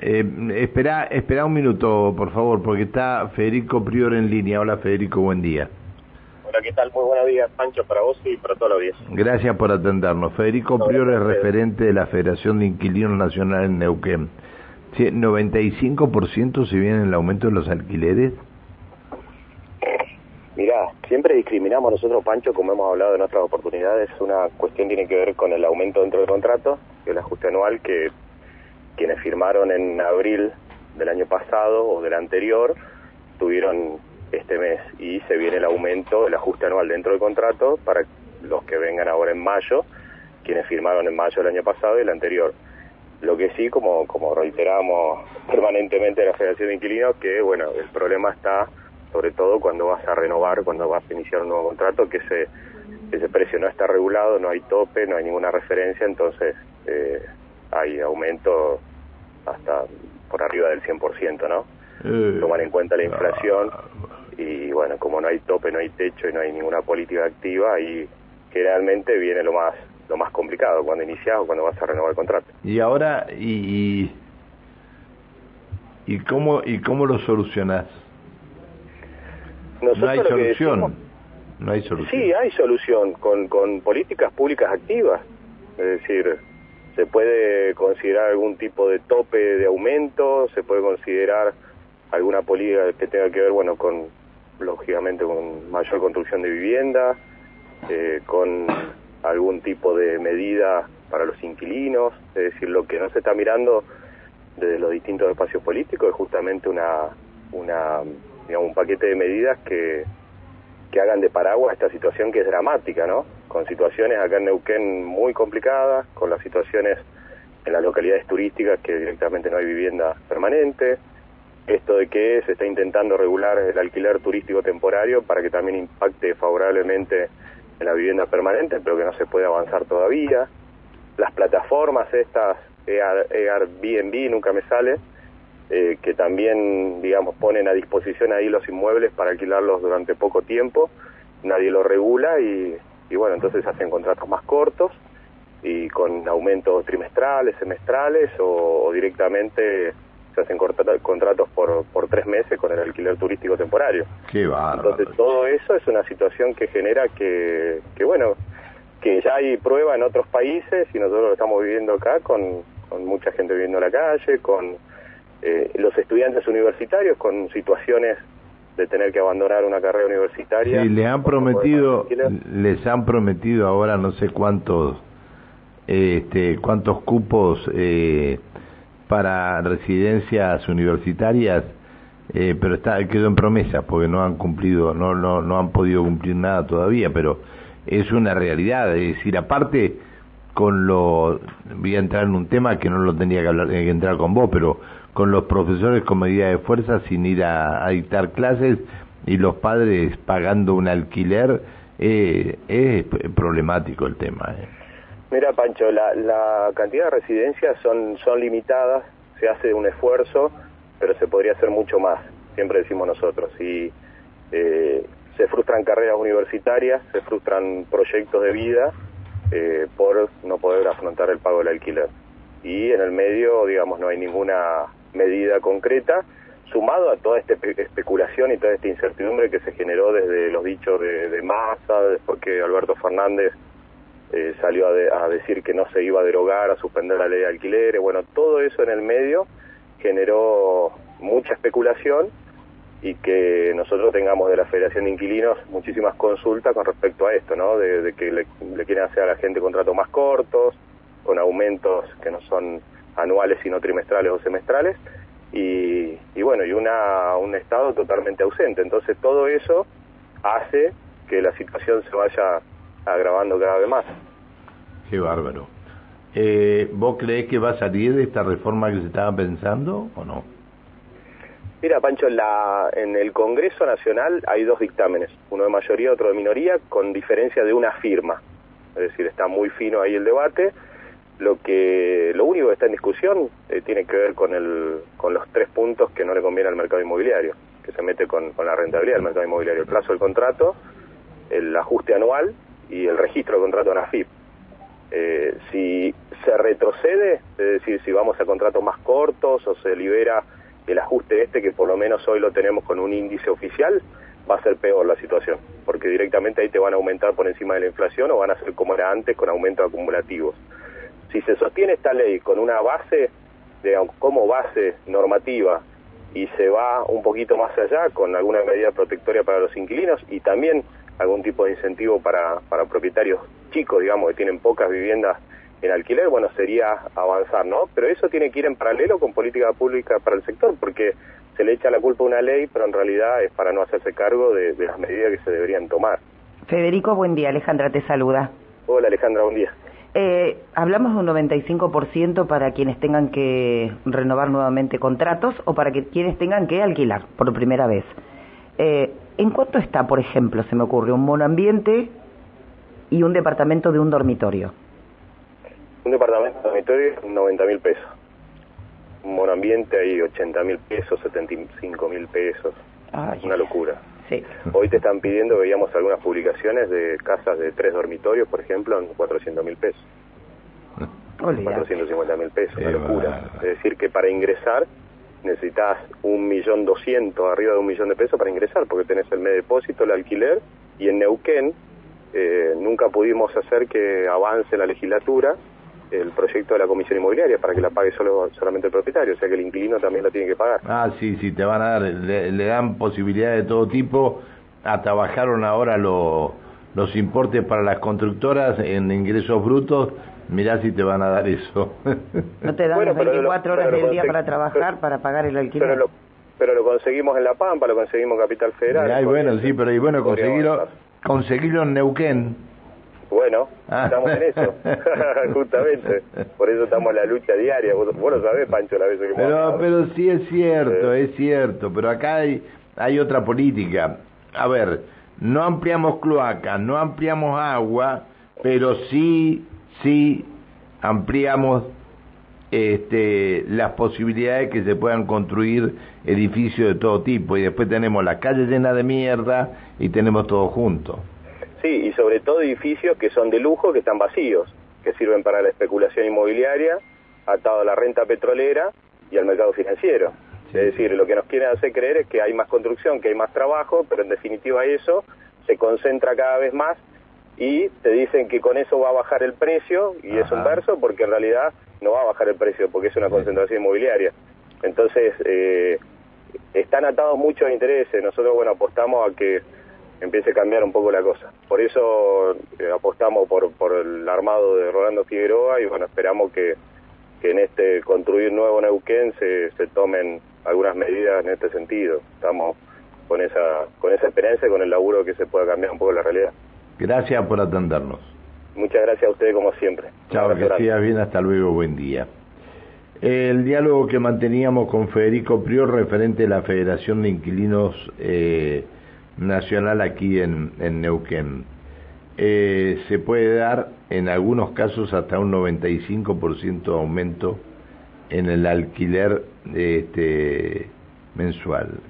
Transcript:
Eh, espera, espera un minuto, por favor, porque está Federico Prior en línea. Hola, Federico, buen día. Hola, ¿qué tal? Muy buenos días, Pancho, para vos y para toda la audiencia. Gracias por atendernos. Federico Prior es referente de la Federación de Inquilinos Nacional en Neuquén. Sí, ¿95% si viene el aumento de los alquileres? Mirá, siempre discriminamos nosotros, Pancho, como hemos hablado en otras oportunidades. Una cuestión tiene que ver con el aumento dentro del contrato, el ajuste anual que quienes firmaron en abril del año pasado o del anterior tuvieron este mes y se viene el aumento, el ajuste anual dentro del contrato para los que vengan ahora en mayo, quienes firmaron en mayo del año pasado y el anterior. Lo que sí, como, como reiteramos permanentemente en la Federación de Inquilinos, que bueno, el problema está sobre todo cuando vas a renovar, cuando vas a iniciar un nuevo contrato, que ese, ese precio no está regulado, no hay tope, no hay ninguna referencia, entonces eh, hay aumento hasta por arriba del 100%, ¿no? Eh, Tomar en cuenta la inflación y bueno, como no hay tope, no hay techo y no hay ninguna política activa, y generalmente viene lo más lo más complicado cuando inicias o cuando vas a renovar el contrato. Y ahora, ¿y, y cómo, y cómo lo solucionás? no hay solución. no hay solución. Sí, hay solución con, con políticas públicas activas. Es decir, se puede considerar algún tipo de tope de aumento, se puede considerar alguna política que tenga que ver, bueno, con, lógicamente, con mayor construcción de vivienda, eh, con algún tipo de medida para los inquilinos, es decir, lo que no se está mirando desde los distintos espacios políticos es justamente una, una digamos, un paquete de medidas que, que hagan de paraguas esta situación que es dramática, ¿no? Con situaciones acá en Neuquén muy complicadas, con las situaciones en las localidades turísticas que directamente no hay vivienda permanente, esto de que se está intentando regular el alquiler turístico temporario para que también impacte favorablemente en la vivienda permanente, pero que no se puede avanzar todavía. Las plataformas estas, Airbnb, nunca me sale, eh, que también, digamos, ponen a disposición ahí los inmuebles para alquilarlos durante poco tiempo, nadie lo regula y, y bueno, entonces hacen contratos más cortos y con aumentos trimestrales, semestrales o, directamente se hacen contratos por, por tres meses con el alquiler turístico temporario. Qué Entonces todo eso es una situación que genera que, que, bueno, que ya hay prueba en otros países y nosotros lo estamos viviendo acá con, con mucha gente viviendo en la calle, con eh, los estudiantes universitarios con situaciones de tener que abandonar una carrera universitaria. Sí, le han prometido, les han prometido ahora no sé cuántos, este, cuántos cupos eh, para residencias universitarias, eh, pero está quedó en promesa porque no han cumplido, no, no, no han podido cumplir nada todavía, pero es una realidad, es decir, aparte con lo, voy a entrar en un tema que no lo tenía que hablar, que entrar con vos, pero con los profesores con medida de fuerza sin ir a, dictar clases y los padres pagando un alquiler, eh, es problemático el tema. Eh. Mira, Pancho, la, la cantidad de residencias son, son limitadas, se hace un esfuerzo, pero se podría hacer mucho más, siempre decimos nosotros. Y eh, se frustran carreras universitarias, se frustran proyectos de vida eh, por no poder afrontar el pago del alquiler. Y en el medio, digamos, no hay ninguna medida concreta, sumado a toda esta especulación y toda esta incertidumbre que se generó desde los dichos de, de Massa, después que Alberto Fernández eh, salió a, decir que no se iba a derogar, a suspender la ley de alquileres, bueno, todo eso en el medio generó mucha especulación y que nosotros tengamos de la Federación de Inquilinos muchísimas consultas con respecto a esto, ¿no? De, que le, quieren hacer a la gente contratos más cortos, con aumentos que no son anuales sino trimestrales o semestrales y, y bueno y una un estado totalmente ausente entonces todo eso hace que la situación se vaya agravando cada vez más qué bárbaro eh, ¿Vos creés que va a salir de esta reforma que se estaba pensando o no? Mira, Pancho, la, en el Congreso Nacional hay dos dictámenes, uno de mayoría, otro de minoría, con diferencia de una firma. Es decir, está muy fino ahí el debate. Lo que lo único que está en discusión eh, tiene que ver con el con los tres puntos que no le conviene al mercado inmobiliario, que se mete con, la rentabilidad del mercado inmobiliario, el plazo del contrato, el ajuste anual y el registro de contrato en AFIP. Eh, si se retrocede, es decir, si vamos a contratos más cortos o se libera el ajuste este, que por lo menos hoy lo tenemos con un índice oficial, va a ser peor la situación, porque directamente ahí te van a aumentar por encima de la inflación o van a ser como era antes con aumentos acumulativos. Si se sostiene esta ley con una base, de, como base normativa, y se va un poquito más allá con alguna medida protectoria para los inquilinos y también algún tipo de incentivo para, para propietarios chicos, digamos, que tienen pocas viviendas en alquiler, bueno, sería avanzar, ¿no? Pero eso tiene que ir en paralelo con política pública para el sector, porque se le echa la culpa a una ley, pero en realidad es para no hacerse cargo de, las medidas que se deberían tomar. Federico, buen día. Alejandra te saluda. Hola Alejandra, buen día. Eh, hablamos de un 95% para quienes tengan que renovar nuevamente contratos o para que quienes tengan que alquilar por primera vez. Eh, ¿En cuánto está, por ejemplo, se me ocurre, un monoambiente y un departamento de un dormitorio? Un departamento de dormitorio, 90 mil pesos un monoambiente hay 80 mil pesos, 75 mil pesos. Una locura. Sí. Hoy te están pidiendo, veíamos algunas publicaciones de casas de tres dormitorios, por ejemplo, en 400 mil pesos. 450 mil pesos, una locura. Es decir, que para ingresar necesitas un millón doscientos, arriba de un millón de pesos para ingresar, porque tenés el mes depósito, el alquiler, y en Neuquén eh, nunca pudimos hacer que avance la legislatura el proyecto de la comisión inmobiliaria para que la pague solo solamente el propietario, o sea que el inquilino también la tiene que pagar. Ah, sí, sí, te van a dar, le, dan posibilidades de todo tipo, hasta bajaron ahora los importes para las constructoras en ingresos brutos, mirá si te van a dar eso. ¿No te dan las 24 horas del día para trabajar, para pagar el alquiler? Pero lo, pero lo conseguimos en La Pampa, lo conseguimos en Capital Federal. Ay, bueno, sí, pero y bueno, conseguirlo, conseguirlo en Neuquén bueno, ah. estamos en eso, justamente. Por eso estamos en la lucha diaria. Vos, lo sabés, Pancho, la vez que Pero, pero sí es cierto, es cierto. Pero acá hay, hay otra política. A ver, no ampliamos cloacas, no ampliamos agua, pero sí, sí ampliamos este, las posibilidades que se puedan construir edificios de todo tipo. Y después tenemos la calle llena de mierda y tenemos todo junto. Sí, y sobre todo edificios que son de lujo, que están vacíos, que sirven para la especulación inmobiliaria, atado a la renta petrolera y al mercado financiero. Es decir, lo que nos quieren hacer creer es que hay más construcción, que hay más trabajo, pero en definitiva eso se concentra cada vez más y te dicen que con eso va a bajar el precio y es un verso porque en realidad no va a bajar el precio porque es una concentración inmobiliaria. Entonces, eh, están atados muchos intereses. Nosotros, bueno, apostamos a que empiece a cambiar un poco la cosa. Por eso eh, apostamos por, por el armado de Rolando Figueroa y bueno, esperamos que, que en este construir nuevo Neuquén se, se tomen algunas medidas en este sentido. Estamos con esa, con esa esperanza y con el laburo que se pueda cambiar un poco la realidad. Gracias por atendernos. Muchas gracias a ustedes como siempre. Chao, que sigas bien, hasta luego, buen día. El diálogo que manteníamos con Federico Prior referente a la Federación de Inquilinos eh, nacional aquí en, en Neuquén. Eh, se puede dar en algunos casos hasta un 95% de aumento en el alquiler este, mensual.